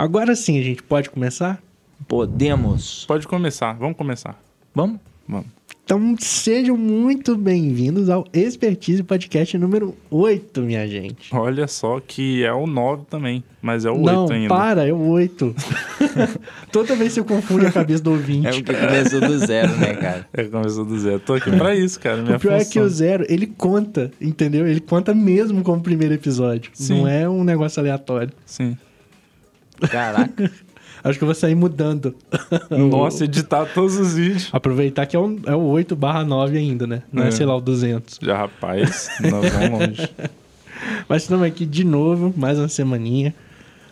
Agora sim, a gente pode começar? Podemos. Pode começar, vamos começar. Vamos? Vamos. Então sejam muito bem-vindos ao Expertise Podcast número 8, minha gente. Olha só que é o 9 também, mas é o Não, 8 ainda. para, é o 8. Toda vez você confunde a cabeça do ouvinte. É porque começou do zero, né, cara? É, começou do zero. Tô aqui pra isso, cara. Minha O pior é que função. o zero, ele conta, entendeu? Ele conta mesmo como primeiro episódio. Sim. Não é um negócio aleatório. Sim. Caraca. Acho que eu vou sair mudando. Nossa, editar todos os vídeos. Aproveitar que é o, é o 8 barra 9 ainda, né? Não é, É. sei lá, o 200. Já, rapaz, nós vamos longe. Mas estamos aqui de novo, mais uma semaninha.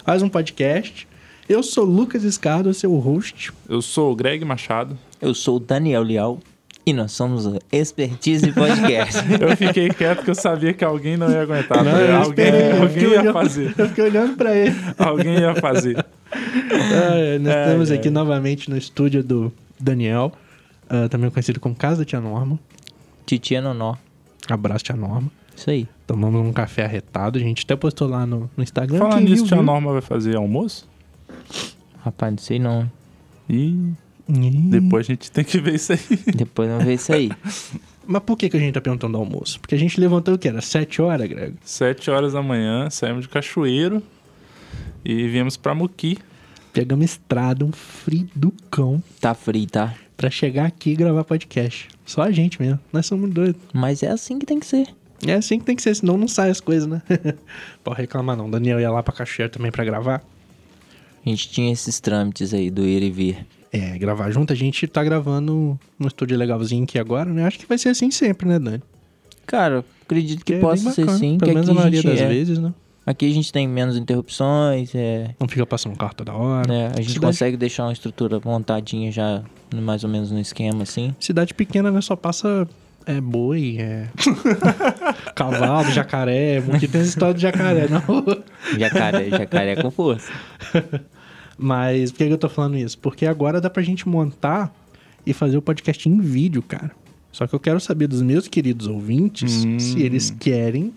Mais um podcast. Eu sou o Lucas Escado, seu host. Eu sou o Greg Machado. Eu sou o Daniel Leal e nós somos o Expertise Podcast. Eu fiquei quieto porque eu sabia que alguém não ia aguentar. Não, tá? eu alguém esperei, eu alguém fiquei ia olhando- fazer. Eu fiquei olhando pra ele. Alguém ia fazer. Ah, nós É, estamos é. aqui novamente no estúdio do Daniel, ah, também conhecido como Casa da Tia Norma. Titia Nonó. Abraço, Tia Norma. Isso aí. Tomamos um café arretado. A gente até postou lá no, no Instagram. Falando nisso, viu, tia viu. Norma vai fazer almoço? Rapaz, não sei não. E Depois a gente tem que ver isso aí. Depois não vê isso aí. Mas por que, que a gente tá perguntando do almoço? Porque a gente levantou o quê? Era 7 horas, Greg? Sete horas da manhã, saímos de Cachoeiro e viemos pra Muqui. Pegamos estrada, um frio do cão, Tá frio, tá? pra chegar aqui e gravar podcast. Só a gente mesmo. Nós somos doidos. Mas é assim que tem que ser. É assim que tem que ser, senão não sai as coisas, né? Pode reclamar não. Daniel ia lá pra Cachoeira também pra gravar. A gente tinha esses trâmites aí do ir e vir. É, gravar junto. A gente tá gravando no estúdio legalzinho aqui agora, né? Acho que vai ser assim sempre, né, Dani? Cara, acredito que é possa bem ser sim. Pelo que menos a maioria gente, das é, vezes, né? Aqui a gente tem menos interrupções, é, Não fica passando carro toda hora. né, a gente Cidade- consegue deixar uma estrutura montadinha já mais ou menos no esquema assim. Cidade pequena, né? Só passa é, boi, é... cavalo, jacaré. Porque tem história de jacaré na rua. Jacaré, jacaré com força. Mas por que que eu tô falando isso? Porque agora dá pra gente montar e fazer o podcast em vídeo, cara. Só que eu quero saber dos meus queridos ouvintes Hum. se eles querem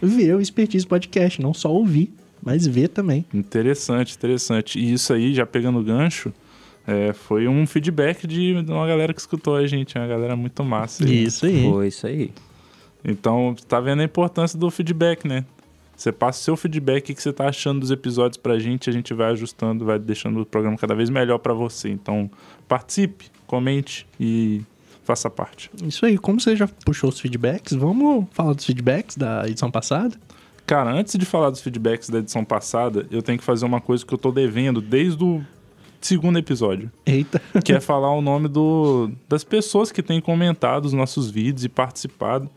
ver o Expertise Podcast. Não só ouvir, mas ver também. Interessante, interessante. E isso aí, já pegando o gancho, é, foi um feedback de uma galera que escutou a gente, uma galera muito massa. aí. Isso aí. Foi isso aí. Então, tá vendo a importância do feedback, né? Você passa o seu feedback, o que você tá achando dos episódios pra gente, a gente vai ajustando, vai deixando o programa cada vez melhor pra você. Então, participe, comente e faça parte. Isso aí. Como você já puxou os feedbacks, vamos falar dos feedbacks da edição passada? Cara, antes de falar dos feedbacks da edição passada, eu tenho que fazer uma coisa que eu tô devendo desde o segundo episódio. Eita. que é falar o nome do, das pessoas que têm comentado os nossos vídeos e participado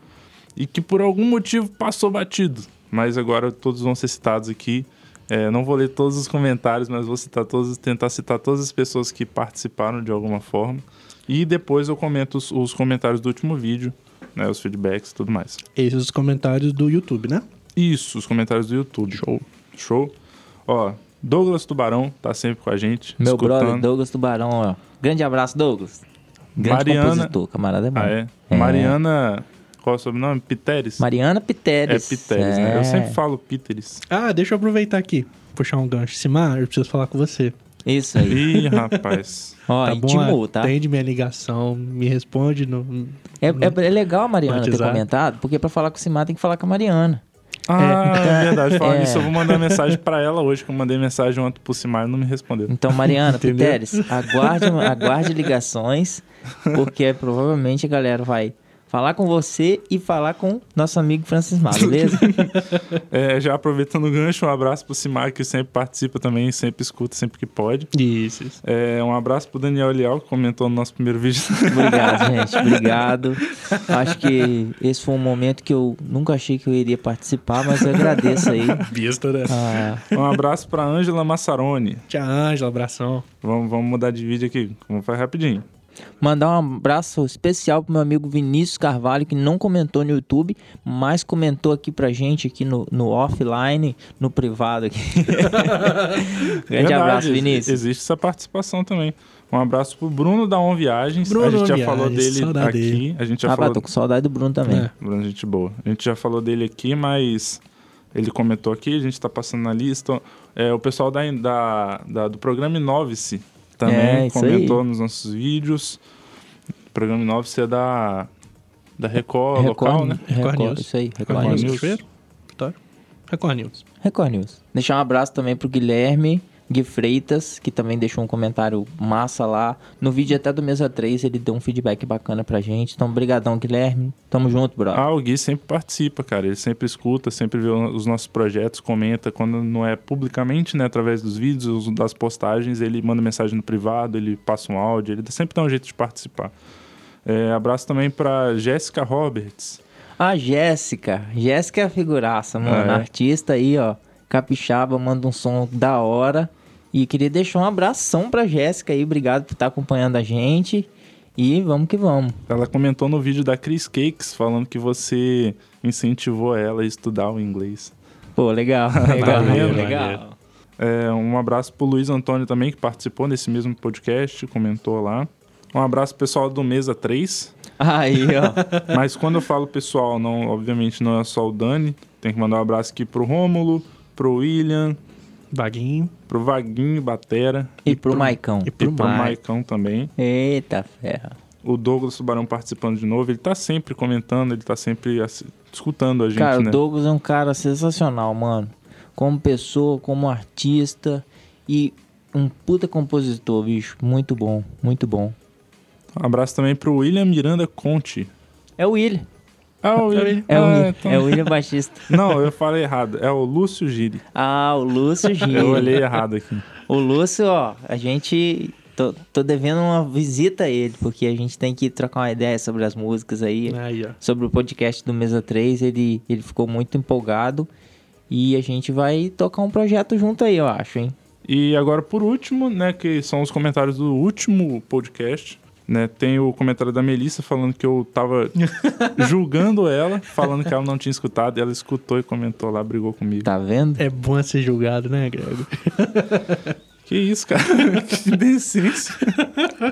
e que por algum motivo passou batido. Mas agora todos vão ser citados aqui. É, não vou ler todos os comentários, mas vou citar todos, tentar citar todas as pessoas que participaram de alguma forma. E depois eu comento os, os comentários do último vídeo, né, os feedbacks e tudo mais. Esses os comentários do YouTube, né? Isso, os comentários do YouTube. Show. Show. Ó, Douglas Tubarão tá sempre com a gente. Meu escutando. brother Douglas Tubarão, ó. Grande abraço, Douglas. Grande Mariana- compositor, camarada é bom. Ah, é? É. Mariana. Qual é o sobrenome? Piteres? Mariana É Piteres. Piteres, né? É. Eu sempre falo Piteres. Ah, deixa eu aproveitar aqui. Puxar um gancho. Simar, eu preciso falar com você. Isso aí. Ih, rapaz. Ó, tá bom? intimou, tá? Atende minha ligação, me responde no... É, é, é legal a Mariana ter comentado, porque pra falar com o Simar tem que falar com a Mariana. Ah, é, verdade. Falando É. nisso, eu vou mandar mensagem pra ela hoje, que eu mandei mensagem ontem pro Simar e não me respondeu. Então, Mariana? Piteres, aguarde, aguarde ligações, porque provavelmente a galera vai falar com você e falar com nosso amigo Francis Mar, beleza? É, já aproveitando o gancho, um abraço pro Simar, que sempre participa também, sempre escuta, sempre que pode. Isso, isso. É, um abraço pro Daniel Leal, que comentou no nosso primeiro vídeo. Obrigado, gente. Obrigado. Acho que esse foi um momento que eu nunca achei que eu iria participar, mas eu agradeço aí. Vista, né? Ah, um abraço pra Ângela Massaroni. Tia Ângela, abração. Vamos, vamos mudar de vídeo aqui. Vamos fazer rapidinho. Mandar um abraço especial pro meu amigo Vinícius Carvalho, que não comentou no YouTube, mas comentou aqui pra gente aqui no, no offline, no privado aqui. Grande Verdade, abraço, Vinícius. Existe essa participação também. Um abraço pro Bruno da On Viagens. Bruno a gente já On falou Viagens, dele aqui. dele. A gente já Ah, falou tô com saudade do Bruno também. É. Bruno, gente boa. A gente já falou dele aqui, mas ele comentou aqui, a gente está passando na lista. É, o pessoal da, da, da- do programa Inove-se também É, comentou aí. nos nossos vídeos. O programa Inove-se é da, da Record, Record, local, né? Record Record, News. Isso aí, Record, Record News. News. Record News. Record News. Deixar um abraço também pro Guilherme Gui Freitas, que também deixou um comentário massa lá. No vídeo até do Mesa 3, ele deu um feedback bacana pra gente. Então, brigadão, Guilherme. Tamo junto, brother. Ah, o Gui sempre participa, cara. Ele sempre escuta, sempre vê os nossos projetos, comenta. Quando não é publicamente, né, através dos vídeos, das postagens, ele manda mensagem no privado, ele passa um áudio, ele sempre dá um jeito de participar. É, abraço também pra Jéssica Roberts. A Jéssica. Jéssica é a figuraça, mano. É. Artista aí, ó. Capixaba, manda um som da hora. E queria deixar um abração pra Jéssica aí. Obrigado por estar acompanhando a gente. E vamos que vamos. Ela comentou no vídeo da Chris Cakes, falando que você incentivou ela a estudar o inglês. Pô, legal. Legal, Maneiro, legal. É, um abraço pro Luiz Antônio também, que participou desse mesmo podcast, comentou lá. Um abraço pro pessoal do Mesa 3. Aí, ó. Mas quando eu falo pessoal, não, obviamente não é só o Dani. Tem que mandar um abraço aqui pro Rômulo, pro William, Vaguinho. pro Vaguinho Batera E pro Maicão. E e pro pro Mike. Maicão também. Eita ferra. O Douglas Tubarão participando de novo. Ele tá sempre comentando, ele tá sempre escutando a gente, Cara, né? o Douglas é um cara sensacional, mano. Como pessoa, como artista e um puta compositor, bicho. Muito bom, muito bom. Um abraço também pro William Miranda Conte. É o William. Ah, o William. É o Ah, William, então- é o William Batista. Não, eu falei errado. É o Lúcio Giri. Ah, o Lúcio Gil. Eu olhei errado aqui. O Lúcio, ó, a gente. Tô, tô devendo uma visita a ele, porque a gente tem que trocar uma ideia sobre as músicas aí. Aí. Sobre o podcast do Mesa 3, ele, ele ficou muito empolgado. E a gente vai tocar um projeto junto aí, eu acho, hein? E agora, por último, né, que são os comentários do último podcast, né, tem o comentário da Melissa falando que eu tava julgando ela, falando que ela não tinha escutado, e ela escutou e comentou lá, brigou comigo. Tá vendo? É bom ser julgado, né, Grego? Que isso, cara? que decência.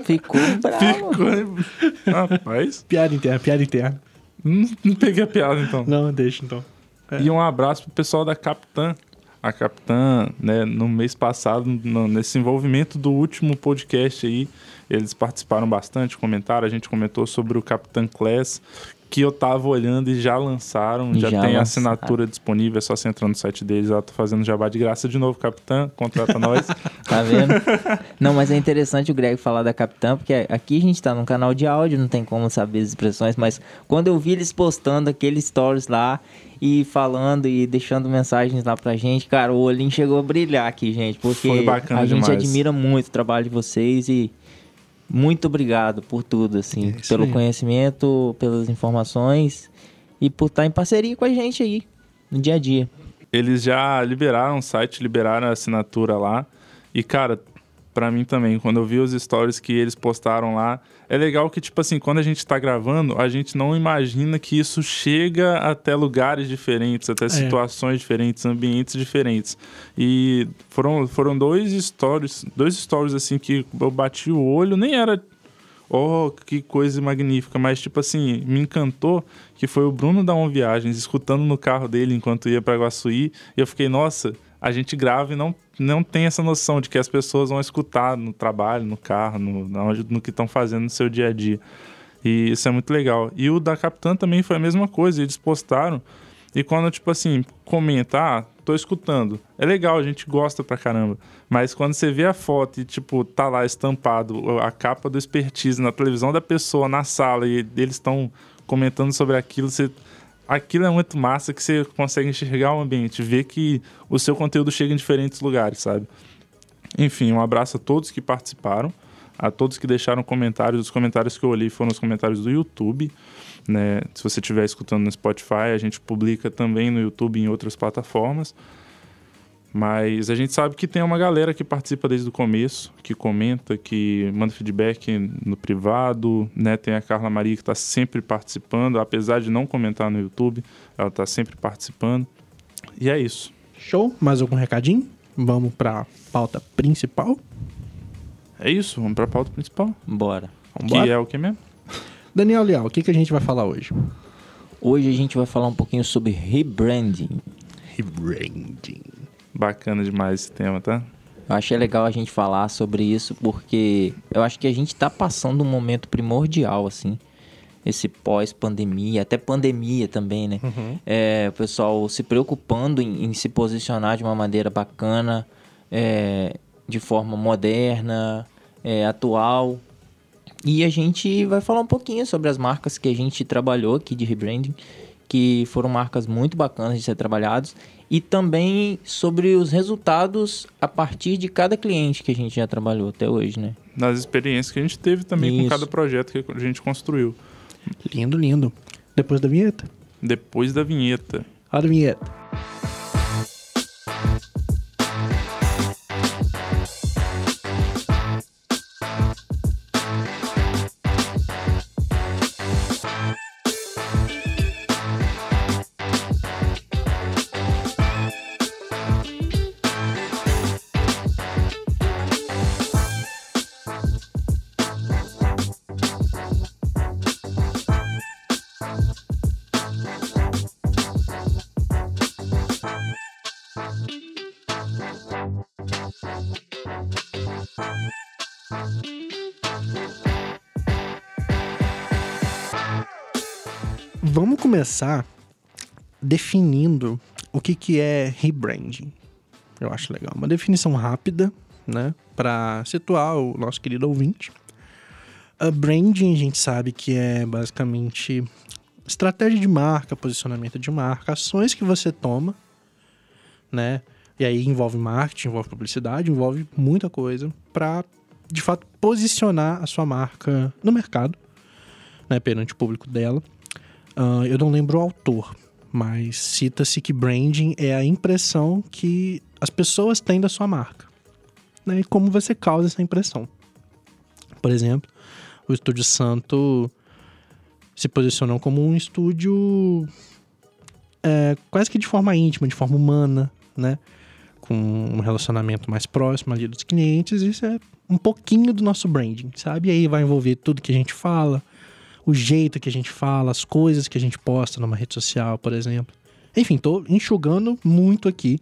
Ficou bravo. Ficou... Rapaz, Piada interna, piada interna. não, não peguei a piada, então. Não, deixa então. É. E um abraço pro pessoal da Capitã. A Capitã, né, no mês passado, no- nesse envolvimento do último podcast aí, eles participaram bastante, comentaram. A gente comentou sobre o Capitã Class, que eu tava olhando e já lançaram, já, Já tem lançaram. assinatura disponível, é só você entrar no site deles. Ela tá fazendo jabá de graça de novo, Capitã, contrata nós. Tá vendo? Não, mas é interessante o Greg falar da Capitã, porque aqui a gente tá num canal de áudio, não tem como saber as expressões, mas quando eu vi eles postando aqueles stories lá e falando e deixando mensagens lá pra gente, cara, o olhinho chegou a brilhar aqui, gente, porque Foi bacana a gente demais. admira muito o trabalho de vocês e muito obrigado por tudo, assim, É pelo aí. conhecimento, pelas informações e por estar em parceria com a gente aí no dia a dia. Eles já liberaram o site, liberaram a assinatura lá. E, cara, pra mim também, quando eu vi os stories que eles postaram lá, é legal que, tipo assim, quando a gente tá gravando, a gente não imagina que isso chega até lugares diferentes, até situações diferentes, ambientes diferentes. E foram, foram dois stories, dois stories assim que eu bati o olho, nem era Oh, que coisa magnífica. Mas, tipo assim, me encantou que foi o Bruno da On Viagens escutando no carro dele enquanto ia para Guaçuí. E eu fiquei, nossa, a gente grava e não, não tem essa noção de que as pessoas vão escutar no trabalho, no carro, no, no que estão fazendo no seu dia a dia. E isso é muito legal. E o da Capitã também foi a mesma coisa. Eles postaram. E quando, tipo assim, comenta, ah, tô escutando. É legal, a gente gosta pra caramba. Mas quando você vê a foto e, tipo, tá lá estampado a capa do expertise na televisão da pessoa, na sala, e eles estão comentando sobre aquilo, você. Aquilo é muito massa que você consegue enxergar o ambiente, ver que o seu conteúdo chega em diferentes lugares, sabe? Enfim, um abraço a todos que participaram, a todos que deixaram comentários. Os comentários que eu olhei foram os comentários do YouTube. Né? Se você estiver escutando no Spotify, a gente publica também no YouTube e em outras plataformas. Mas a gente sabe que tem uma galera que participa desde o começo, que comenta, que manda feedback no privado, né? Tem a Carla Maria que está sempre participando, apesar de não comentar no YouTube, ela está sempre participando. E é isso. Show? Mais algum recadinho? Vamos pra pauta principal? É isso, vamos para a pauta principal. Bora. Vambora? Que é o que mesmo? Daniel Leal, o que, que a gente vai falar hoje? Hoje a gente vai falar um pouquinho sobre rebranding. rebranding. Bacana demais esse tema, tá? Eu achei legal a gente falar sobre isso porque eu acho que a gente está passando um momento primordial, assim. Esse pós-pandemia, até pandemia também, né? É, o pessoal se preocupando em, em se posicionar de uma maneira bacana, é, de forma moderna, é, atual. E a gente vai falar um pouquinho sobre as marcas que a gente trabalhou aqui de rebranding, que foram marcas muito bacanas de ser trabalhados, e também sobre os resultados a partir de cada cliente que a gente já trabalhou até hoje, né? Nas experiências que a gente teve também com Isso. cada projeto que a gente construiu. Lindo, lindo. Depois da vinheta. Depois da vinheta. Olha a vinheta. Começar definindo o que, que é rebranding. Eu acho legal. Uma definição rápida, né? Para situar o nosso querido ouvinte. A branding a gente sabe que é basicamente estratégia de marca, posicionamento de marca, ações que você toma, né? E aí envolve marketing, envolve publicidade, envolve muita coisa para de fato posicionar a sua marca no mercado, né, perante o público dela. Ah, eu não lembro o autor, mas cita-se que branding é a impressão que as pessoas têm da sua marca, né? E como você causa essa impressão. Por exemplo, o Estúdio Santo se posicionou como um estúdio é, quase que de forma íntima, de forma humana, né? Com um relacionamento mais próximo ali dos clientes. Isso é um pouquinho do nosso branding, sabe? E aí vai envolver tudo que a gente fala, o jeito que a gente fala, as coisas que a gente posta numa rede social, por exemplo. Enfim, tô enxugando muito aqui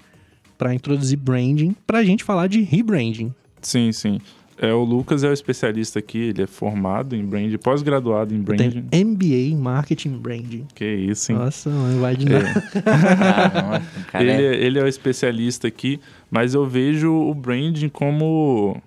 para introduzir branding, pra gente falar de rebranding. Sim, sim. É, o Lucas é o especialista aqui, ele é formado em branding, pós-graduado em branding. tenho MBA em Marketing Branding. Que isso, hein? Nossa, não vai de É. nada. Caramba, cara, ele, é- é- ele é o especialista aqui, mas eu vejo o branding como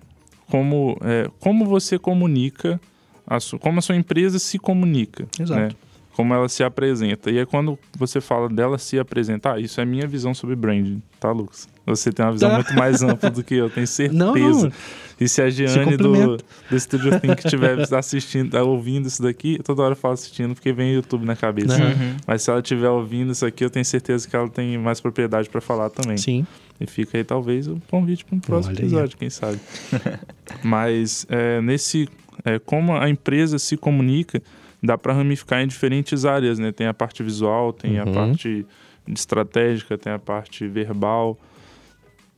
como é, como você comunica, a su- como a sua empresa se comunica, Exato. né? Como ela se apresenta. E aí quando você fala dela se apresentar, ah, isso é minha visão sobre branding, tá, Lucas? Você tem uma visão Tá. muito mais ampla do que eu, tenho certeza. Não, não. E se a Giane do, complementa. do Studio Think estiver assistindo, tá ouvindo isso daqui, toda hora eu falo assistindo porque vem o YouTube na cabeça. Uhum. Uhum. Mas se ela estiver ouvindo isso aqui, eu tenho certeza que ela tem mais propriedade para falar também. Sim. E fica aí talvez o convite para um próximo Olha aí. episódio, quem sabe. Mas é, nesse é, como a empresa se comunica, dá para ramificar em diferentes áreas, né? Tem a parte visual, tem a Uhum. parte estratégica, tem a parte verbal,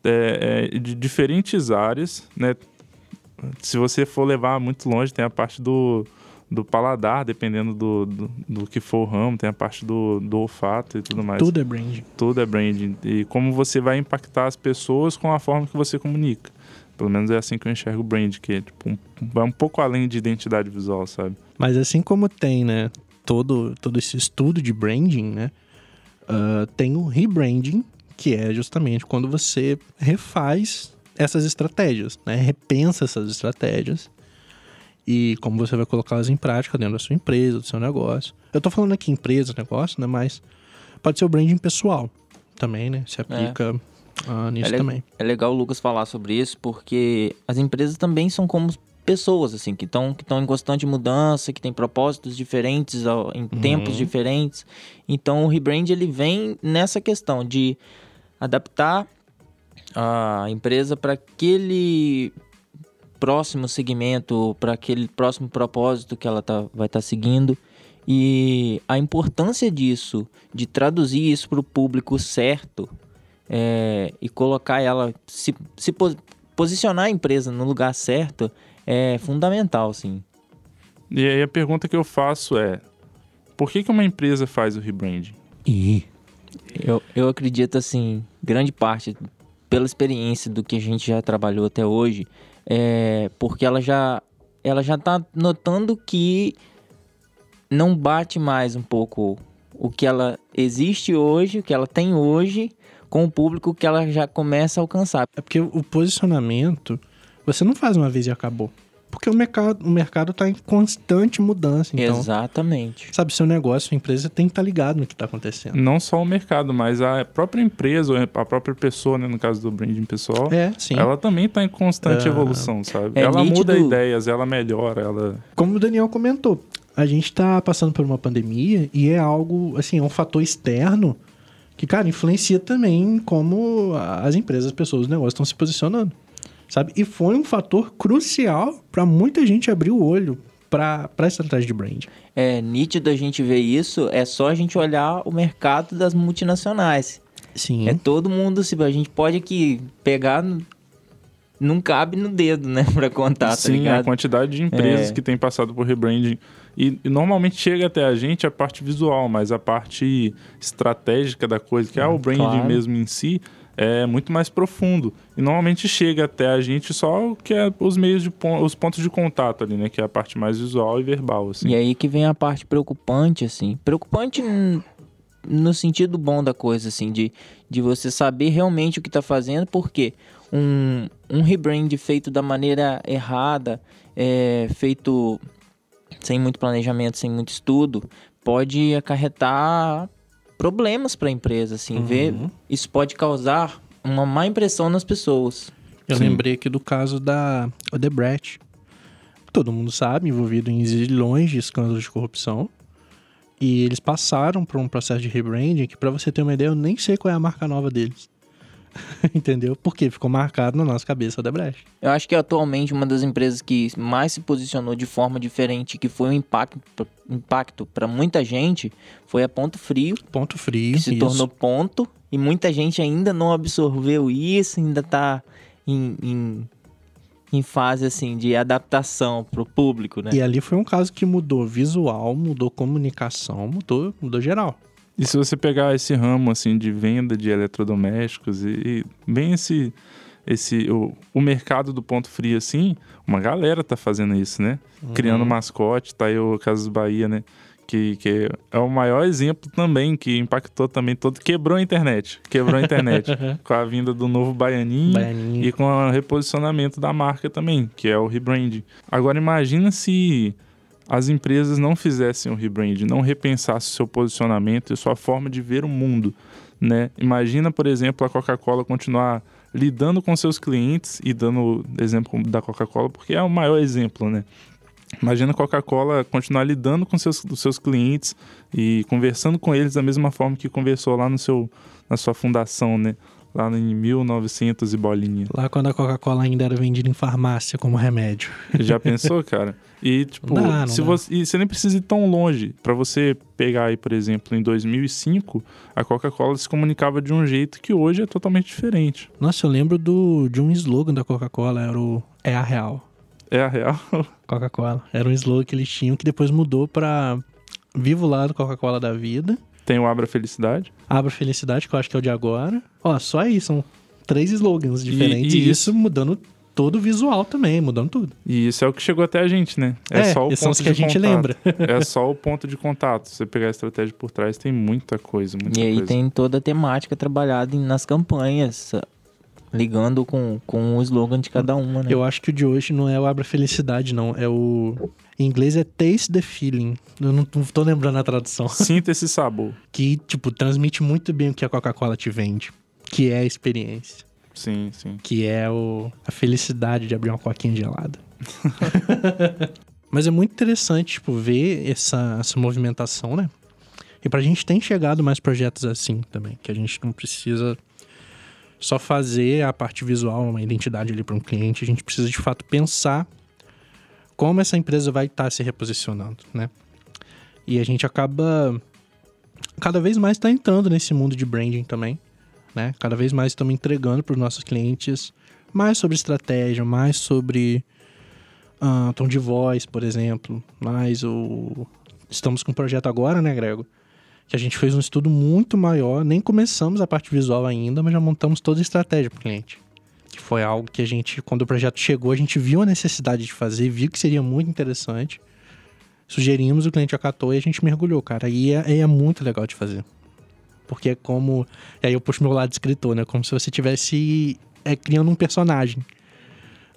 é, é, de diferentes áreas, né? Se você for levar muito longe, tem a parte do, do paladar, dependendo do, do, do que for o ramo, tem a parte do, do olfato e tudo mais Tudo é branding. tudo é branding. E como você vai impactar as pessoas com a forma que você comunica. Pelo menos é assim que eu enxergo o brand, que é, tipo, um, vai um pouco além de identidade visual, sabe? Mas assim como tem, né, todo, todo esse estudo de branding, né, ah, tem o rebranding, que é justamente quando você refaz essas estratégias, né, repensa essas estratégias e como você vai colocá-las em prática dentro da sua empresa, do seu negócio. Eu tô falando aqui empresa, negócio, né, mas pode ser o branding pessoal também, né, se aplica ah, nisso É também. É legal o Lucas falar sobre isso, porque as empresas também são como pessoas, assim, que estão que em constante mudança, que têm propósitos diferentes, em tempos diferentes. Então, o rebrand, ele vem nessa questão de adaptar a empresa para aquele próximo segmento, para aquele próximo propósito que ela tá, vai estar seguindo. E a importância disso, de traduzir isso para o público certo é, e colocar ela, se, se po- posicionar a empresa no lugar certo é fundamental, sim. E aí a pergunta que eu faço é: por que, que uma empresa faz o rebranding? E Eu, eu acredito, assim, grande parte, pela experiência do que a gente já trabalhou até hoje, é porque ela já, ela já tá notando que não bate mais um pouco o que ela existe hoje, o que ela tem hoje, com o público que ela já começa a alcançar. É porque o posicionamento você não faz uma vez e acabou. Porque o mercado, o mercado tá em constante mudança. Então, Exatamente. sabe, seu negócio, sua empresa tem que estar ligado no que tá acontecendo. Não só o mercado, mas a própria empresa, ou a própria pessoa, né, no caso do branding pessoal, É, sim. ela também está em constante É. evolução, sabe? É ela muda nítido- ideias, ela melhora, ela... Como o Daniel comentou, a gente tá passando por uma pandemia e é algo, assim, é um fator externo que, cara, influencia também como as empresas, as pessoas, os negócios estão se posicionando. Sabe? E foi um fator crucial para muita gente abrir o olho para a estratégia de brand. É nítido a gente ver isso, é só a gente olhar o mercado das multinacionais. Sim. É todo mundo, se a gente pode aqui pegar, não cabe no dedo, né, pra contar, tá Sim, a ligado? quantidade de empresas É. que têm passado por rebranding. E, e normalmente chega até a gente a parte visual, mas a parte estratégica da coisa, que é o branding claro. mesmo em si, é muito mais profundo. E normalmente chega até a gente só o que é os meios de os pontos de contato ali, né? Que é a parte mais visual e verbal, assim. E aí que vem a parte preocupante, assim. Preocupante no sentido bom da coisa, assim, de, de você saber realmente o que tá fazendo, porque um, um rebrand feito da maneira errada, é, feito sem muito planejamento, sem muito estudo, pode acarretar problemas para a empresa, assim, ver isso pode causar uma má impressão nas pessoas. Eu Sim. lembrei aqui do caso da Odebrecht. Todo mundo sabe, envolvido em zilhões de escândalos de corrupção. E eles passaram por um processo de rebranding que, pra você ter uma ideia, eu nem sei qual é a marca nova deles. Entendeu? Porque ficou marcado na nossa cabeça a Odebrecht. Eu acho que atualmente uma das empresas que mais se posicionou de forma diferente, que foi um impacto impacto para muita gente, foi a Ponto Frio, Ponto frio. que se isso. tornou ponto, e muita gente ainda não absorveu isso, ainda tá em, em, em fase assim de adaptação pro público, né? E ali foi um caso que mudou visual, mudou comunicação, mudou, mudou geral. E se você pegar esse ramo assim de venda de eletrodomésticos e, e bem esse esse o, o mercado do ponto frio assim, uma galera tá fazendo isso, né? Criando mascote, tá aí o Casas Bahia, né? Que, que é o maior exemplo também que impactou também todo, quebrou a internet, quebrou a internet com a vinda do novo Baianinho, Baianinho. e com o reposicionamento da marca também, que é o rebranding. Agora imagina se as empresas não fizessem o rebranding, não repensassem seu posicionamento e sua forma de ver o mundo, né? Imagina, por exemplo, a Coca-Cola continuar lidando com seus clientes e dando exemplo da Coca-Cola, porque é o maior exemplo, né? Imagina a Coca-Cola continuar lidando com seus, seus clientes e conversando com eles da mesma forma que conversou lá no seu, na sua fundação, né? Lá em 1900 e bolinha. Lá quando a Coca-Cola ainda era vendida em farmácia como remédio. Já pensou, cara? E tipo, Não dá, não se dá. você, e você nem precisa ir tão longe. Pra você pegar aí, por exemplo, em 2005, a Coca-Cola se comunicava de um jeito que hoje é totalmente diferente. Nossa, eu lembro do, de um slogan da Coca-Cola, era o É a Real. É a real. Coca-Cola. Era um slogan que eles tinham que depois mudou pra Vivo Lado Coca-Cola da Vida. Tem o Abra Felicidade. Abra Felicidade, que eu acho que é o de agora. Ó, só aí, são três slogans diferentes. e E, isso- isso mudando todo o visual também, mudando tudo. E isso é o que chegou até a gente, né? É, só o esses são ponto os que a de gente contato. lembra. É só o ponto de contato. Se você pegar a estratégia por trás, tem muita coisa, muita E aí coisa. tem toda a temática trabalhada nas campanhas, ligando com, com o slogan de cada uma, né? Eu acho que o de hoje não é o Abra Felicidade, não. É o. Em inglês é Taste the Feeling. Eu não, tô lembrando a tradução. Sinta esse sabor. Que, tipo, transmite muito bem o que a Coca-Cola te vende. Que é a experiência. Sim, sim. Que é o, a felicidade de abrir uma coquinha gelada. Mas é muito interessante, tipo, ver essa, essa movimentação, né? E pra gente tem chegado mais projetos assim também. Que a gente não precisa só fazer a parte visual, uma identidade ali para um cliente. A gente precisa, de fato, pensar como essa empresa vai estar se reposicionando, né? E a gente acaba cada vez mais tá entrando nesse mundo de branding também, né? Cada vez mais estamos entregando para os nossos clientes mais sobre estratégia, mais sobre ah, tom de voz, por exemplo, mais o estamos com um projeto agora, né, Grego? Que a gente fez um estudo muito maior, nem começamos a parte visual ainda, mas já montamos toda a estratégia para o cliente. Que foi algo que a gente, quando o projeto chegou, a gente viu a necessidade de fazer, viu que seria muito interessante. Sugerimos, o cliente acatou e a gente mergulhou, cara. E é, é muito legal de fazer. Porque é como. E aí eu puxo meu lado escritor, né? Como se você tivesse é, criando um personagem,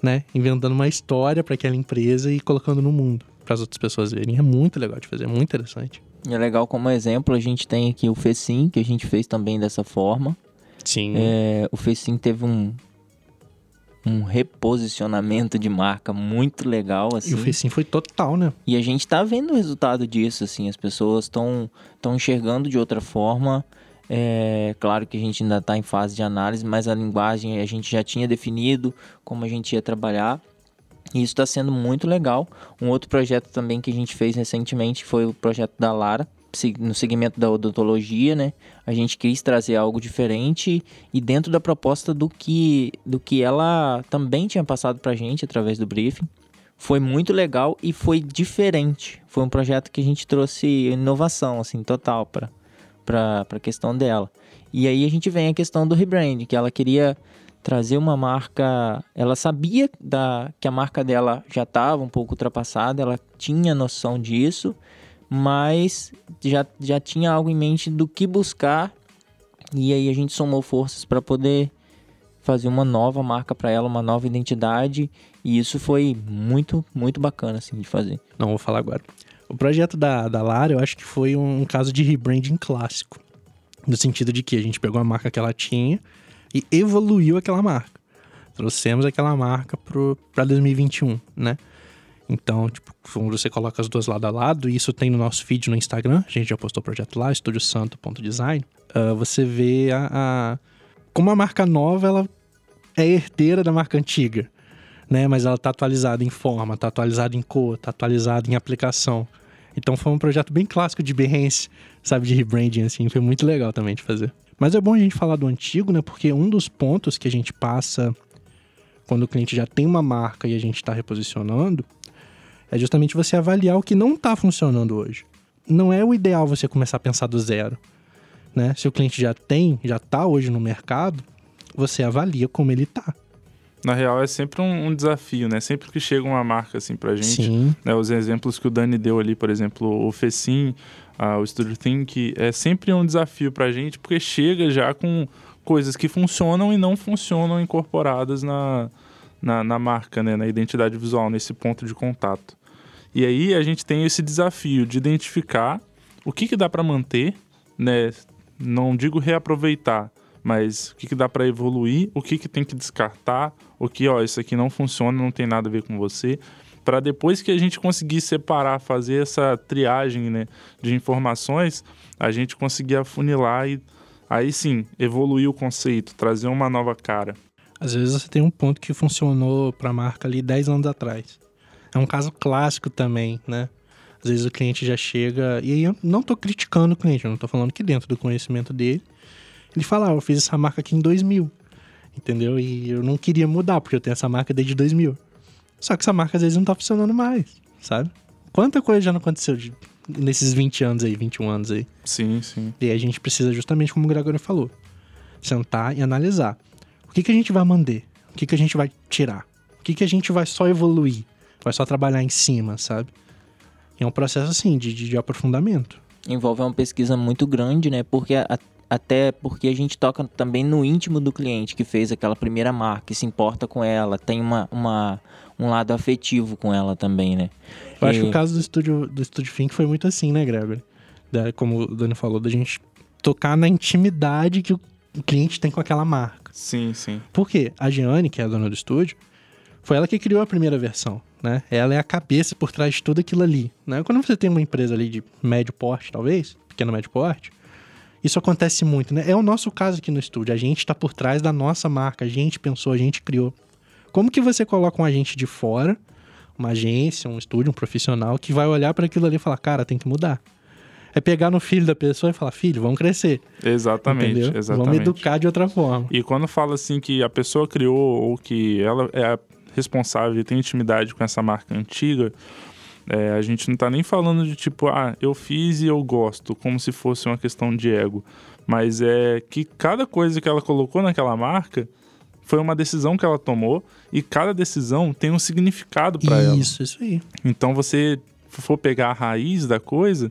né? Inventando uma história para aquela empresa e colocando no mundo para as outras pessoas verem. É muito legal de fazer, é muito interessante. É legal como exemplo, a gente tem aqui o FECIM, que a gente fez também dessa forma. Sim. É, o FECIM teve um, um reposicionamento de marca muito legal, assim. E o FECIM foi total, né? E a gente tá vendo o resultado disso, assim. As pessoas estão enxergando de outra forma. É claro que a gente ainda está em fase de análise, mas a linguagem a gente já tinha definido como a gente ia trabalhar. E isso está sendo muito legal. Um outro projeto também que a gente fez recentemente foi o projeto da Lara, no segmento da odontologia, né? A gente quis trazer algo diferente e dentro da proposta do que, do que ela também tinha passado para a gente através do briefing. Foi muito legal e foi diferente. Foi um projeto que a gente trouxe inovação, assim, total para a questão dela. E aí a gente vem a questão do rebrand, que ela queria trazer uma marca. Ela sabia da, que a marca dela já estava um pouco ultrapassada, ela tinha noção disso, mas já, já tinha algo em mente do que buscar. E aí a gente somou forças para poder fazer uma nova marca para ela, uma nova identidade. E isso foi muito, muito bacana assim, de fazer. Não vou falar agora. O projeto da, da Lara, eu acho que foi um caso de rebranding clássico. No sentido de que a gente pegou a marca que ela tinha e evoluiu aquela marca. Trouxemos aquela marca para 2021, né? Então, tipo, quando você coloca as duas lado a lado, e isso tem no nosso feed no Instagram, a gente já postou o projeto lá, estudiosanto.design, uh, você vê a, a, como a marca nova ela é herdeira da marca antiga, né? Mas ela tá atualizada em forma, tá atualizada em cor, tá atualizada em aplicação. Então foi um projeto bem clássico de Behance, sabe, de rebranding, assim, foi muito legal também de fazer. Mas é bom a gente falar do antigo, né? Porque um dos pontos que a gente passa quando o cliente já tem uma marca e a gente está reposicionando é justamente você avaliar o que não está funcionando hoje. Não é o ideal você começar a pensar do zero. Né? Se o cliente já tem, já está hoje no mercado, você avalia como ele está. Na real, é sempre um, um, desafio, né? Sempre que chega uma marca assim pra gente, Sim. Né? os exemplos que o Dani deu ali, por exemplo, o Fecim, o Studio Think, é sempre um desafio pra gente, porque chega já com coisas que funcionam e não funcionam incorporadas na, na, na marca, né? Na identidade visual, nesse ponto de contato. E aí a gente tem esse desafio de identificar o que, que dá para manter, né? Não digo reaproveitar, mas o que, que dá para evoluir, o que, que tem que descartar, o que, ó, isso aqui não funciona, não tem nada a ver com você, para depois que a gente conseguir separar, fazer essa triagem né, de informações, a gente conseguir afunilar e aí sim evoluir o conceito, trazer uma nova cara. Às vezes você tem um ponto que funcionou para a marca ali 10 anos atrás. É um caso clássico também, né? Às vezes o cliente já chega. E aí eu não estou criticando o cliente, eu não estou falando que dentro do conhecimento dele ele fala, ah, eu fiz essa marca aqui em 2000, entendeu? E eu não queria mudar, porque eu tenho essa marca desde 2000. Só que essa marca às vezes não tá funcionando mais, sabe? Quanta coisa já não aconteceu de, nesses 20 anos aí, 21 anos aí. Sim, sim. E aí a gente precisa, justamente como o Gregório falou, sentar e analisar. O que, que a gente vai manter? O que, que a gente vai tirar? O que, que a gente vai só evoluir? Vai só trabalhar em cima, sabe? é um processo, assim, de, de, de aprofundamento. Envolve uma pesquisa muito grande, né? Porque a, até porque a gente toca também no íntimo do cliente que fez aquela primeira marca, que se importa com ela, tem uma, uma um lado afetivo com ela também, né? Eu e... acho que o caso do estúdio do estúdio Fink foi muito assim, né, Gregory? Da, como o Dani falou, da gente tocar na intimidade que o cliente tem com aquela marca. Sim, sim. Porque a Gianni, que é a dona do estúdio, foi ela que criou a primeira versão, né? Ela é a cabeça por trás de tudo aquilo ali, né? Quando você tem uma empresa ali de médio porte, talvez, pequeno médio porte, isso acontece muito, né? É o nosso caso aqui no estúdio. A gente está por trás da nossa marca. A gente pensou, a gente criou. Como que você coloca um agente de fora, uma agência, um estúdio, um profissional, que vai olhar para aquilo ali e falar, cara, tem que mudar? É pegar no filho da pessoa e falar, filho, vamos crescer. Exatamente, Entendeu? exatamente. Vamos educar de outra forma. E quando fala assim que a pessoa criou ou que ela é responsável e tem intimidade com essa marca antiga, É, a gente não tá nem falando de tipo, ah, eu fiz e eu gosto, como se fosse uma questão de ego. Mas é que cada coisa que ela colocou naquela marca foi uma decisão que ela tomou e cada decisão tem um significado para ela. Isso, isso aí. Então você for pegar a raiz da coisa,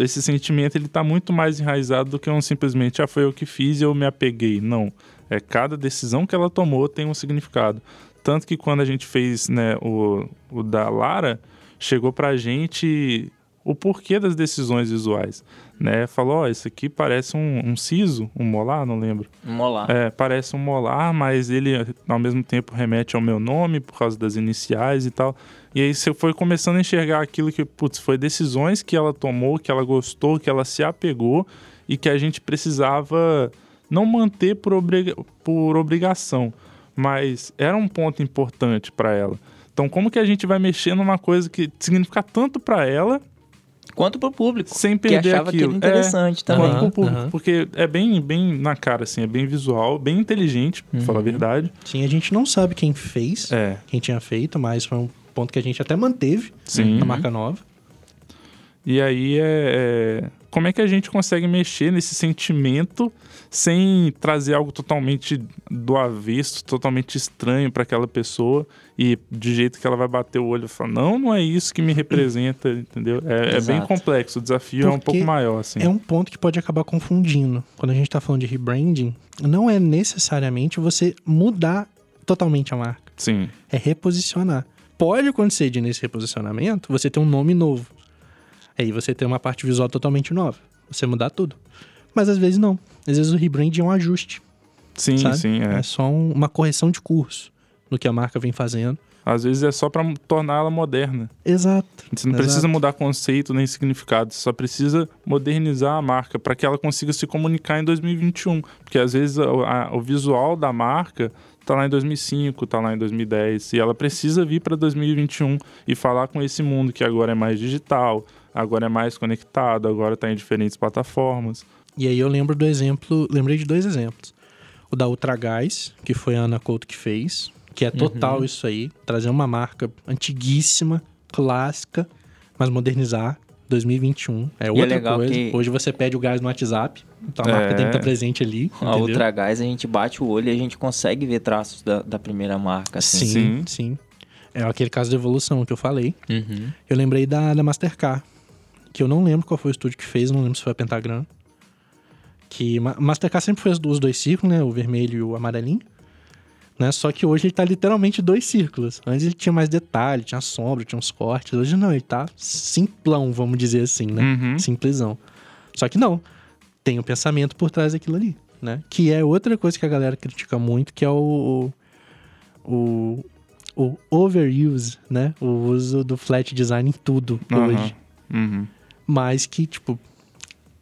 esse sentimento ele tá muito mais enraizado do que um simplesmente ah, foi eu que fiz e eu me apeguei. Não. É cada decisão que ela tomou tem um significado. Tanto que quando a gente fez né, o, o da Lara, chegou pra gente o porquê das decisões visuais. Né? Falou, ó, isso aqui parece um, um siso, um molar, não lembro. Molar. É, parece um molar, mas ele ao mesmo tempo remete ao meu nome por causa das iniciais e tal. E aí você foi começando a enxergar aquilo que, putz, foi decisões que ela tomou, que ela gostou, que ela se apegou e que a gente precisava não manter por, por obrigação, mas era um ponto importante para ela. Então, como que a gente vai mexer numa coisa que significa tanto para ela Quanto pro público. sem que perder achava aquilo? aquilo interessante é, também. quanto pro público, Aham. Porque é bem, bem na cara, assim, é bem visual, bem inteligente, pra falar a verdade. Sim, a gente não sabe quem fez, É, quem tinha feito, mas foi um ponto que a gente até manteve sim. na marca nova. E aí é, é- Como é que a gente consegue mexer nesse sentimento sem trazer algo totalmente do avesso, totalmente estranho para aquela pessoa e de jeito que ela vai bater o olho e falar, não, não é isso que me representa, entendeu? É, é bem complexo, o desafio é um Porque pouco maior, assim. É um ponto que pode acabar confundindo. Quando a gente tá falando de rebranding, não é necessariamente você mudar totalmente a marca. Sim, É reposicionar. Pode acontecer de nesse reposicionamento você ter um nome novo. Aí você ter uma parte visual totalmente nova. Você mudar tudo. Mas às vezes não. Às vezes o rebranding é um ajuste. sim, sabe? sim. É. É só um- uma correção de curso no que a marca vem fazendo. Às vezes é só para tornar ela moderna. Exato. Você não Exato. precisa mudar conceito nem significado, você só precisa modernizar a marca para que ela consiga se comunicar em 2021. Porque às vezes a- a- o visual da marca tá lá em 2005, tá lá em 2010, e ela precisa vir para 2021 e falar com esse mundo que agora é mais digital, agora é mais conectado, agora tá em diferentes plataformas. E aí eu lembro do exemplo, lembrei de dois exemplos. O da Ultragás, que foi a Ana Couto que fez, que é total Uhum. isso aí, trazer uma marca antiguíssima, clássica, mas modernizar 2021. É outra legal coisa. que- Hoje você pede o gás no WhatsApp, então a É. marca tem que estar presente ali, A entendeu? Ultra Gás, a gente bate o olho e a gente consegue ver traços da, da primeira marca, assim. Sim, Sim. sim, É aquele caso de evolução que eu falei. Uhum. Eu lembrei da, da Mastercard, que eu não lembro qual foi o estúdio que fez, não lembro se foi a Pentagram. Que Ma- Mastercard sempre foi os dois círculos, né? O vermelho e o amarelinho. Né? Só que hoje ele tá literalmente dois círculos. Antes ele tinha mais detalhe, tinha sombra, tinha uns cortes. Hoje não, ele tá simplão, vamos dizer assim, né? Uhum. Simplesão. Só que não. Tem o pensamento por trás daquilo ali, né? Que é outra coisa que a galera critica muito, que é o... O, o overuse, né? O uso do flat design em tudo Aham. hoje. Uhum. Mas que, tipo,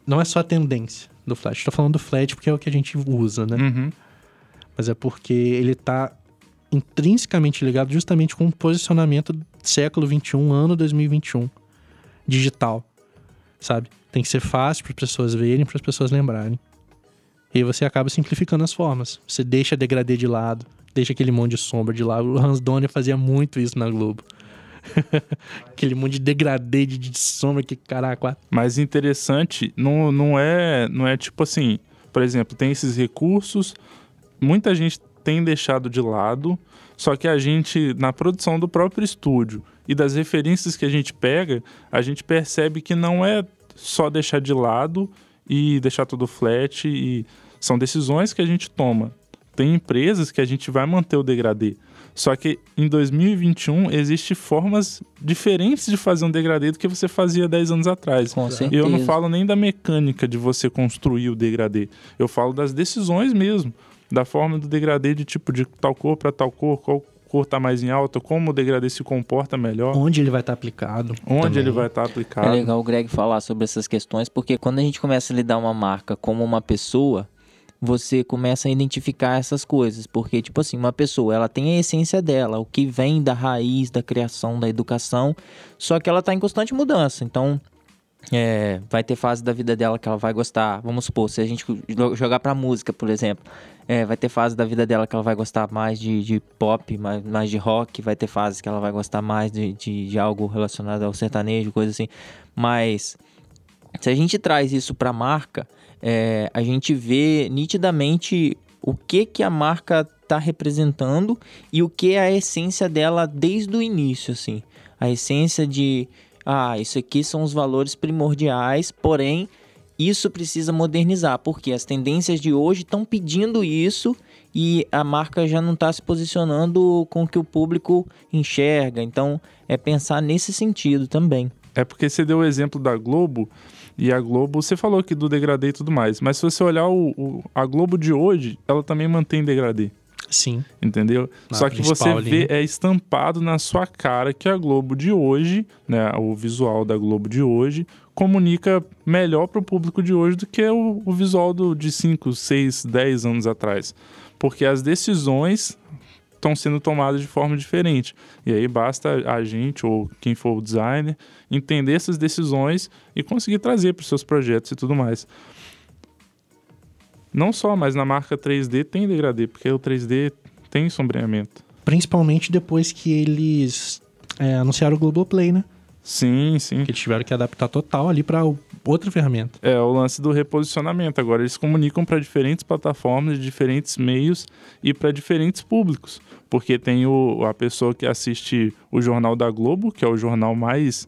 não é só a tendência do flat. Tô falando do flat porque é o que a gente usa, né? Uhum. Mas é porque ele tá intrinsecamente ligado justamente com o posicionamento do século XXI, ano 2021, digital, sabe? Tem que ser fácil para as pessoas verem, para as pessoas lembrarem. E aí você acaba simplificando as formas. Você deixa degradê de lado, deixa aquele monte de sombra de lado. O Hans Donner fazia muito isso na Globo. aquele monte de degradê de, sombra que, caraca, Mas interessante, não, não, é, não é tipo assim, por exemplo, tem esses recursos, muita gente tem deixado de lado, só que a gente, na produção do próprio estúdio e das referências que a gente pega, a gente percebe que não é só deixar de lado e deixar tudo flat, e são decisões que a gente toma. Tem empresas que a gente vai manter o degradê. Só que em 2021 existem formas diferentes de fazer um degradê do que você fazia 10 anos atrás. Com E certeza. eu não falo nem da mecânica de você construir o degradê. Eu falo das decisões mesmo. Da forma do degradê de tipo de tal cor para tal cor, qual cor tá mais em alta, como o degradê se comporta melhor, onde ele vai estar aplicado. onde também. ele vai estar É aplicado. legal o Greg falar sobre essas questões, porque quando a gente começa a lidar uma marca como uma pessoa, você começa a identificar essas coisas. Porque, tipo assim, uma pessoa, ela tem a essência dela, o que vem da raiz da criação, da educação, só que ela tá em constante mudança. Então, É, vai ter fase da vida dela que ela vai gostar. Vamos supor, se a gente jo- jogar pra música, por exemplo. É, vai ter fase da vida dela que ela vai gostar mais de, de pop, mais, mais de rock. Vai ter fase que ela vai gostar mais de, de, de algo relacionado ao sertanejo, coisa assim. Mas se a gente traz isso pra marca, é, a gente vê nitidamente o que, que a marca tá representando e o que é a essência dela desde o início, assim. A essência de, ah, isso aqui são os valores primordiais, porém, isso precisa modernizar, porque as tendências de hoje estão pedindo isso e a marca já não está se posicionando com o que o público enxerga. Então, é pensar nesse sentido também. É porque você deu o exemplo da Globo, e a Globo, você falou aqui do degradê e tudo mais, mas se você olhar o, o- a Globo de hoje, ela também mantém degradê. Sim. Entendeu? Na Só que você vê, é estampado na sua cara que a Globo de hoje, né, o visual da Globo de hoje, comunica melhor para o público de hoje do que o, o visual do, de 5, 6, 10 anos atrás. Porque as decisões estão sendo tomadas de forma diferente. E aí basta a gente, ou quem for o designer, entender essas decisões e conseguir trazer para os seus projetos e tudo mais. Não só, mas na marca 3D tem degradê, porque o 3D tem sombreamento. Principalmente depois que eles é, anunciaram o Globoplay, né? Sim, sim. Que eles tiveram que adaptar total ali pra outra ferramenta. É o lance do reposicionamento. Agora eles comunicam para diferentes plataformas, diferentes meios e para diferentes públicos. Porque tem o, a pessoa que assiste o Jornal da Globo, que é o jornal mais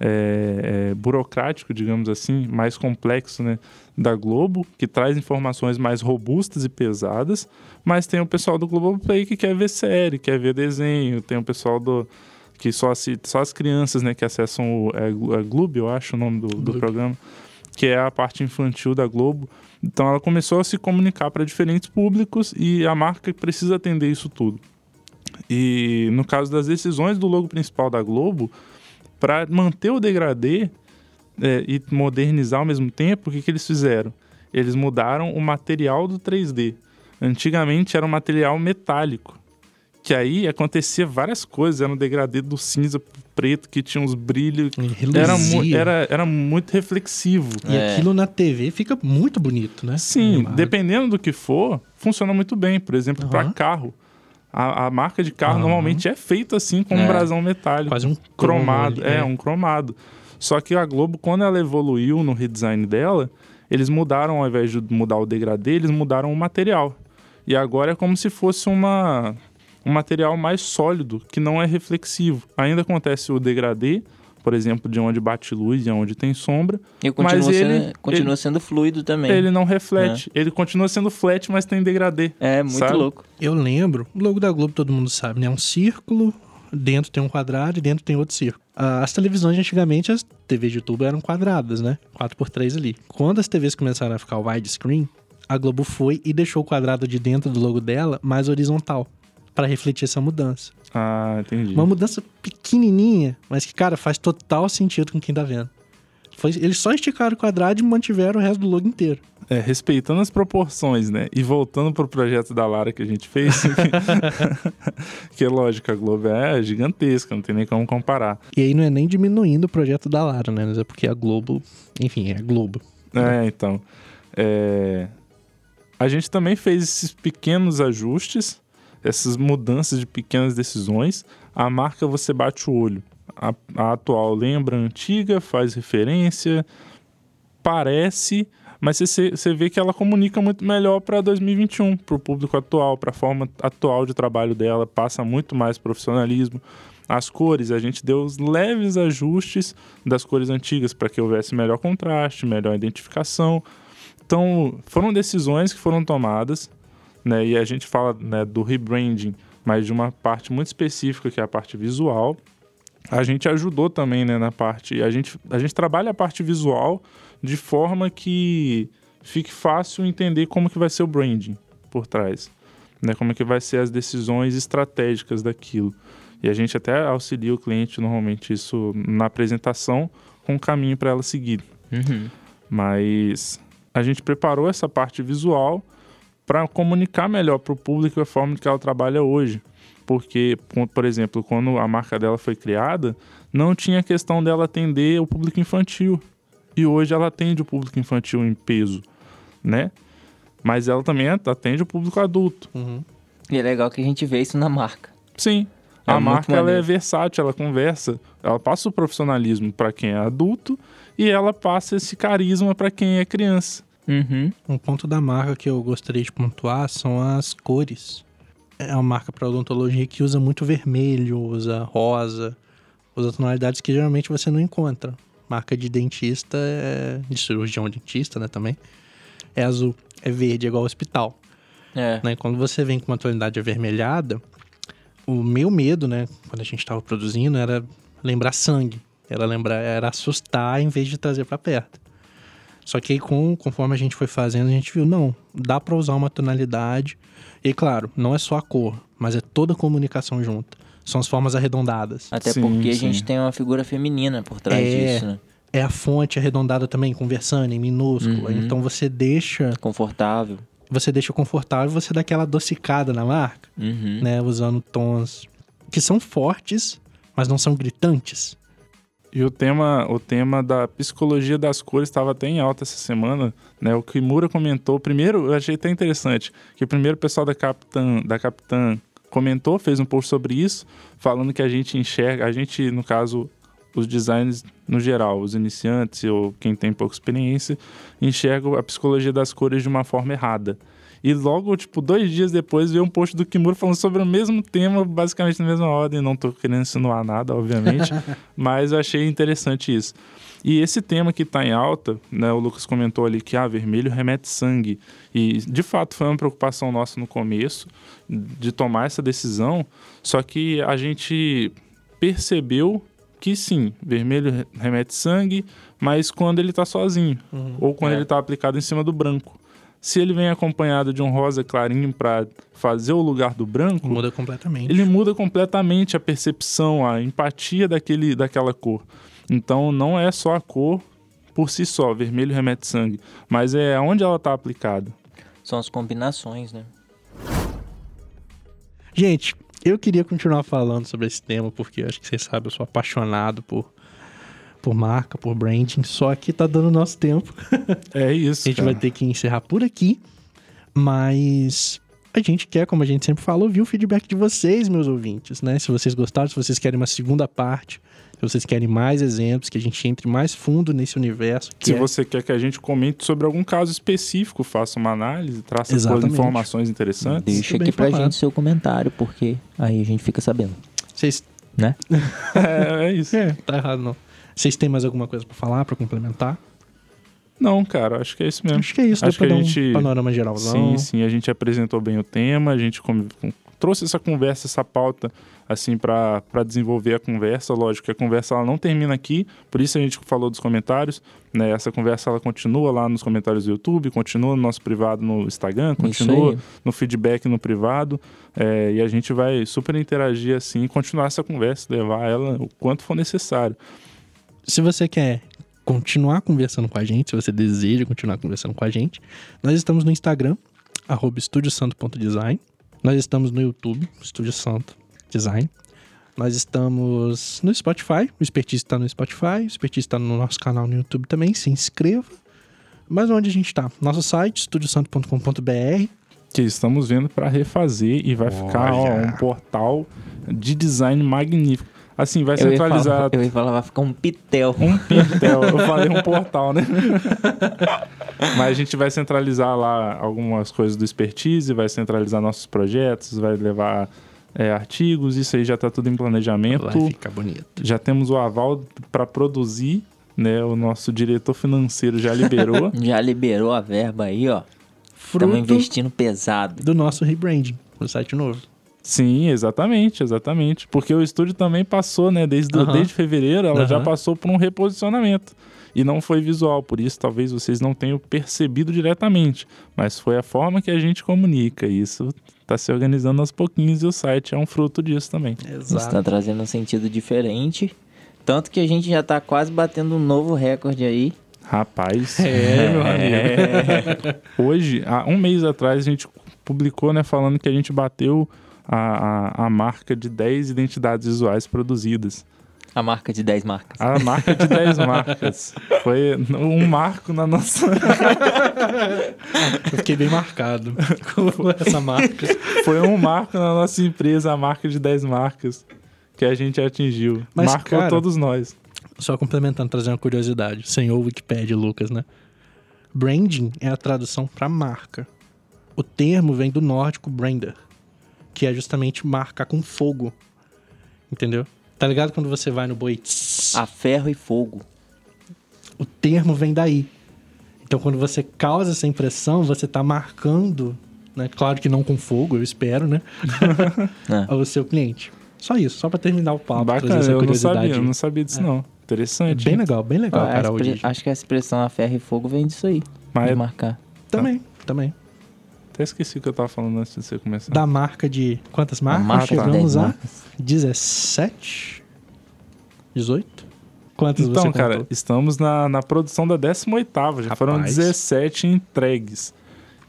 é, é, burocrático, digamos assim, mais complexo né, da Globo, que traz informações mais robustas e pesadas. Mas tem o pessoal do Globoplay que quer ver série, quer ver desenho. Tem o pessoal do que só, assi- só as crianças né, que acessam o é, é Gloob, eu acho o nome do, do programa, que é a parte infantil da Globo. Então ela começou a se comunicar para diferentes públicos e a marca precisa atender isso tudo. E no caso das decisões do logo principal da Globo, para manter o degradê é, e modernizar ao mesmo tempo, o que, que eles fizeram? Eles mudaram o material do 3D. Antigamente era um material metálico. Que aí acontecia várias coisas, era um degradê do cinza pro preto que tinha uns brilhos. Era, mu- era, era muito reflexivo. E É. aquilo na TV fica muito bonito, né? Sim, Animado. dependendo do que for, funciona muito bem. Por exemplo, para Aham. carro. A, a marca de carro Aham. normalmente é feita assim com um É. brasão metálico. Quase um cromado. é, é. um cromado. Só que a Globo, quando ela evoluiu no redesign dela, eles mudaram, ao invés de mudar o degradê, eles mudaram o material. E agora é como se fosse uma, um material mais sólido, que não é reflexivo. Ainda acontece o degradê, por exemplo, de onde bate luz e onde tem sombra, E continua, Mas sendo, ele- continua ele- sendo fluido também. ele não reflete. Ele continua sendo flat, mas tem degradê. É muito sabe? louco. Eu lembro, o logo da Globo todo mundo sabe, né? É um círculo, dentro tem um quadrado e dentro tem outro círculo. As televisões antigamente, as TVs de tubo eram quadradas, né? 4x3 ali. Quando as TVs começaram a ficar widescreen, a Globo foi e deixou o quadrado de dentro do logo dela mais horizontal, para refletir essa mudança. Ah, entendi. Uma mudança pequenininha, mas que, cara, faz total sentido com quem tá vendo. Foi, eles só esticaram o quadrado e mantiveram o resto do logo inteiro. É, respeitando as proporções, né? E voltando pro projeto da Lara que a gente fez, que é lógico, a Globo é gigantesca, não tem nem como comparar. E aí não é nem diminuindo o projeto da Lara, né? Mas é porque a Globo, enfim, é a Globo. É, então. é, A gente também fez esses pequenos ajustes, essas mudanças de pequenas decisões. A marca você bate o olho. A, a atual lembra a antiga, faz referência, parece, mas você, você vê que ela comunica muito melhor para 2021, para o público atual, para a forma atual de trabalho dela, passa muito mais profissionalismo. As cores, a gente deu os leves ajustes das cores antigas para que houvesse melhor contraste, melhor identificação. Então, foram decisões que foram tomadas, né? E a gente fala né, do rebranding, mas de uma parte muito específica, que é a parte visual. A gente ajudou também né, na parte. A gente, a gente trabalha a parte visual de forma que fique fácil entender como que vai ser o branding por trás. Né, como é que vai ser as decisões estratégicas daquilo. E a gente até auxilia o cliente, normalmente, isso na apresentação, com um caminho para ela seguir. Uhum. Mas a gente preparou essa parte visual para comunicar melhor para o público a forma que ela trabalha hoje. Porque, por- exemplo, quando a marca dela foi criada, não tinha questão dela atender o público infantil. e hoje ela atende o público infantil em peso, né? Mas ela também atende o público adulto. Uhum. E é legal que a gente vê isso na marca. Sim. É a marca ela é versátil, ela conversa, ela passa o profissionalismo para quem é adulto e ela passa esse carisma para quem é criança. Uhum. Um ponto da marca que eu gostaria de pontuar são as cores. É uma marca para odontologia que usa muito vermelho, usa rosa, usa tonalidades que geralmente você não encontra. Marca de dentista, é... de cirurgião dentista, né, também. É azul, é verde, é igual ao hospital. É. né? Quando você vem com uma tonalidade avermelhada, o meu medo, né, quando a gente estava produzindo, era lembrar sangue. Era lembrar, era assustar em vez de trazer para perto. Só que aí, com, conforme a gente foi fazendo, a gente viu, não, dá para usar uma tonalidade. E claro, não é só a cor, mas é toda a comunicação junto. São as formas arredondadas. Até Sim, porque a sim. gente tem uma figura feminina por trás É. disso, né? É a fonte arredondada também, conversando em minúscula. Uhum. Então você deixa, Confortável. você deixa confortável, você dá aquela adocicada na marca. Uhum. né, usando tons que são fortes, mas não são gritantes. E o tema, o tema da psicologia das cores estava até em alta essa semana, né? O Kimura comentou, primeiro, eu achei até interessante, que primeiro o pessoal da Capitã, da Capitã comentou, fez um post sobre isso, falando que a gente enxerga, a gente, no caso, os designers no geral, os iniciantes ou quem tem pouca experiência, enxergam a psicologia das cores de uma forma errada. E logo, tipo, dois dias depois, veio um post do Kimura falando sobre o mesmo tema, basicamente na mesma ordem. Não tô querendo insinuar nada, obviamente, mas eu achei interessante isso. E esse tema que está em alta, né, o Lucas comentou ali que ah, vermelho remete sangue. E de fato foi uma preocupação nossa no começo de tomar essa decisão, só que a gente percebeu que sim, vermelho re- remete sangue, mas quando ele está sozinho, ou quando É. ele está aplicado em cima do branco. Se ele vem acompanhado de um rosa clarinho para fazer o lugar do branco, Muda completamente. ele muda completamente a percepção, a empatia daquele, daquela cor. Então não é só a cor por si só, vermelho remete sangue, mas é onde ela está aplicada. São as combinações, né? Gente, eu queria continuar falando sobre esse tema, porque acho que vocês sabem, eu sou apaixonado por, por marca, por branding, só que tá dando nosso tempo. É isso. A gente cara. vai ter que encerrar por aqui, mas a gente quer, como a gente sempre fala, ouvir o feedback de vocês, meus ouvintes, né? Se vocês gostaram, se vocês querem uma segunda parte, se vocês querem mais exemplos, que a gente entre mais fundo nesse universo. Que Se é- você quer que a gente comente sobre algum caso específico, faça uma análise, traça Exatamente. informações interessantes. Deixa aqui pra gente seu comentário, porque aí a gente fica sabendo, Vocês. né? É, é isso. É, tá errado não. Vocês têm mais alguma coisa pra falar, pra complementar? Não, cara, acho que é isso mesmo. Acho que é isso, Acho deu pra que a dar gente- um panorama geralzão. Sim, sim, a gente apresentou bem o tema, a gente com- trouxe essa conversa, essa pauta, assim, para desenvolver a conversa. Lógico que a conversa ela não termina aqui, por isso a gente falou dos comentários, né? Essa conversa ela continua lá nos comentários do YouTube, continua no nosso privado no Instagram, continua no feedback no privado, é, e a gente vai super interagir assim, e continuar essa conversa, levar ela o quanto for necessário. Se você quer continuar conversando com a gente, se você deseja continuar conversando com a gente, nós estamos no Instagram, arroba estudiosanto.design. Nós estamos no YouTube, Estúdio Santo Design. Nós estamos no Spotify, o Expertise está no Spotify, o Expertise está no nosso canal no YouTube também, se inscreva. Mas onde a gente está? Nosso site, estudiosanto.com.br. Que estamos vendo para refazer e vai ficar ó, Olha. um portal de design magnífico. Assim, vai Eu centralizar falar, eu ia falar, vai ficar um pitel. Um pintel, eu falei um portal, né? Mas a gente vai centralizar lá algumas coisas do expertise, vai centralizar nossos projetos, vai levar é, artigos, isso aí já está tudo em planejamento. Vai ficar bonito. Já temos o aval para produzir, né? O nosso diretor financeiro já liberou. Já liberou a verba aí, ó. Estamos investindo pesado. do nosso rebranding, do site novo. Sim, exatamente, exatamente. Porque o estúdio também passou, né? Desde, desde fevereiro, ela já passou por um reposicionamento. E não foi visual, por isso talvez vocês não tenham percebido diretamente. Mas foi a forma que a gente comunica. E isso está se organizando aos pouquinhos e o site é um fruto disso também. Está trazendo um sentido diferente. Tanto que a gente já tá quase batendo um novo recorde aí. Rapaz. É, meu é. Hoje, há um mês atrás, a gente publicou, né, falando que a gente bateu a, a, a marca de 10 identidades visuais produzidas. A marca de 10 marcas. A marca de 10 marcas. Foi um marco na nossa. Eu fiquei bem marcado com essa marca. Foi um marco na nossa empresa, a marca de 10 marcas que a gente atingiu. Mas, Marcou cara, todos nós. Só complementando, trazendo uma curiosidade. Senhor Wikipedia, Lucas, né? Branding é a tradução para marca. O termo vem do nórdico brander, que é justamente marcar com fogo. Entendeu? Tá ligado quando você vai no boi? tss, A ferro e fogo. O termo vem daí. Então, quando você causa essa impressão, você tá marcando, né? Claro que não com fogo, eu espero, né? É. o seu cliente. Só isso, só pra terminar o papo, trazer Bacana, essa eu não curiosidade. sabia, eu não sabia disso não. É Interessante. bem hein? legal, bem legal, a cara, origem. Acho que a expressão a ferro e fogo vem disso aí. Mas de marcar. Também, também. Até esqueci o que eu tava falando antes de você começar. Da marca de. Quantas marcas? marca Chegamos 10 a marcas. 17? 18? Quantas Então, você cara, contou? estamos na, na produção da 18ª. Já foram Rapaz. 17 entregues.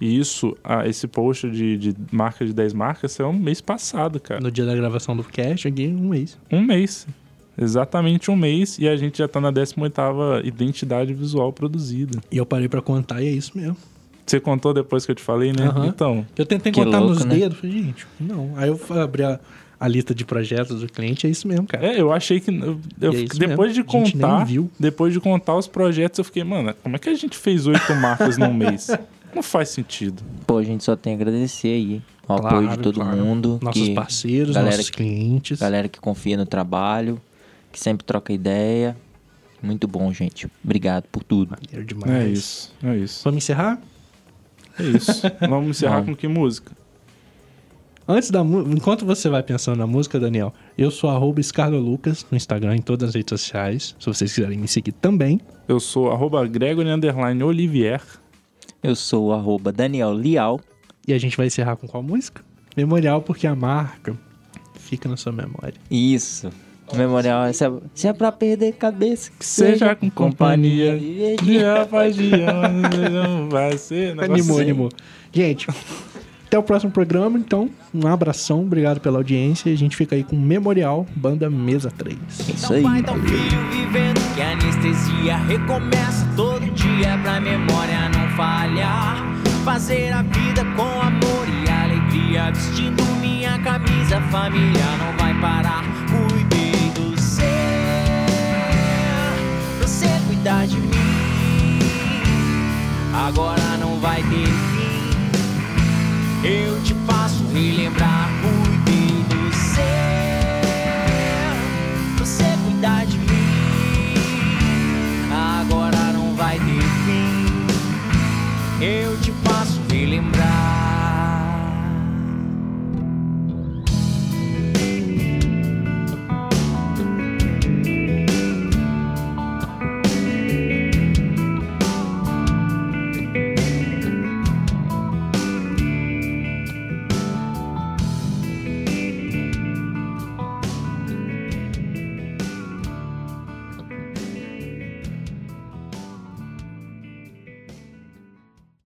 E isso, ah, esse post de, de marca de 10 marcas é um mês passado, cara. No dia da gravação do cast, aqui, um mês. Um mês. Exatamente um mês. E a gente já tá na 18ª identidade visual produzida. E eu parei pra contar e é isso mesmo. Você contou depois que eu te falei, né? Aham. Então, Eu tentei Que contar louco, nos né? dedos, falei, gente, não. Aí eu abri a, a lista de projetos do cliente, é isso mesmo, cara. é, eu achei que... Eu, eu é depois mesmo. de contar... viu. Depois de contar os projetos, eu fiquei, mano, como é que a gente fez oito marcas num mês? Não faz sentido. Pô, a gente só tem a agradecer aí ao Claro, apoio de todo claro. mundo. Nossos que- parceiros, galera nossos que- clientes. Galera que confia no trabalho, que sempre troca ideia. Muito bom, gente. Obrigado por tudo. Maneiro demais. É isso, é isso. Vamos encerrar? É isso. Vamos encerrar Vamos. com que música? Antes da música, enquanto você vai pensando na música, Daniel, eu sou arroba Scarlo Lucas no Instagram, em todas as redes sociais. Se vocês quiserem me seguir também. Eu sou arroba Gregory underline Olivier. Eu sou o arroba Daniel Lial. E a gente vai encerrar com qual música? Memorial, porque a marca fica na sua memória. Isso. Memorial, se é, se é pra perder cabeça, que Seja com companhia. De- Dia após dia, não vai ser. Animou, assim. animou. Gente, até o próximo programa. Então, um abração, obrigado pela audiência. A gente fica aí com Memorial, banda Mesa 3. Isso Não aí. vivendo que a anestesia recomeça todo dia pra memória não falhar. Fazer a vida com amor e alegria, vestindo minha camisa, família não vai parar. cuidar de mim. Agora não vai ter fim. Eu te faço relembrar.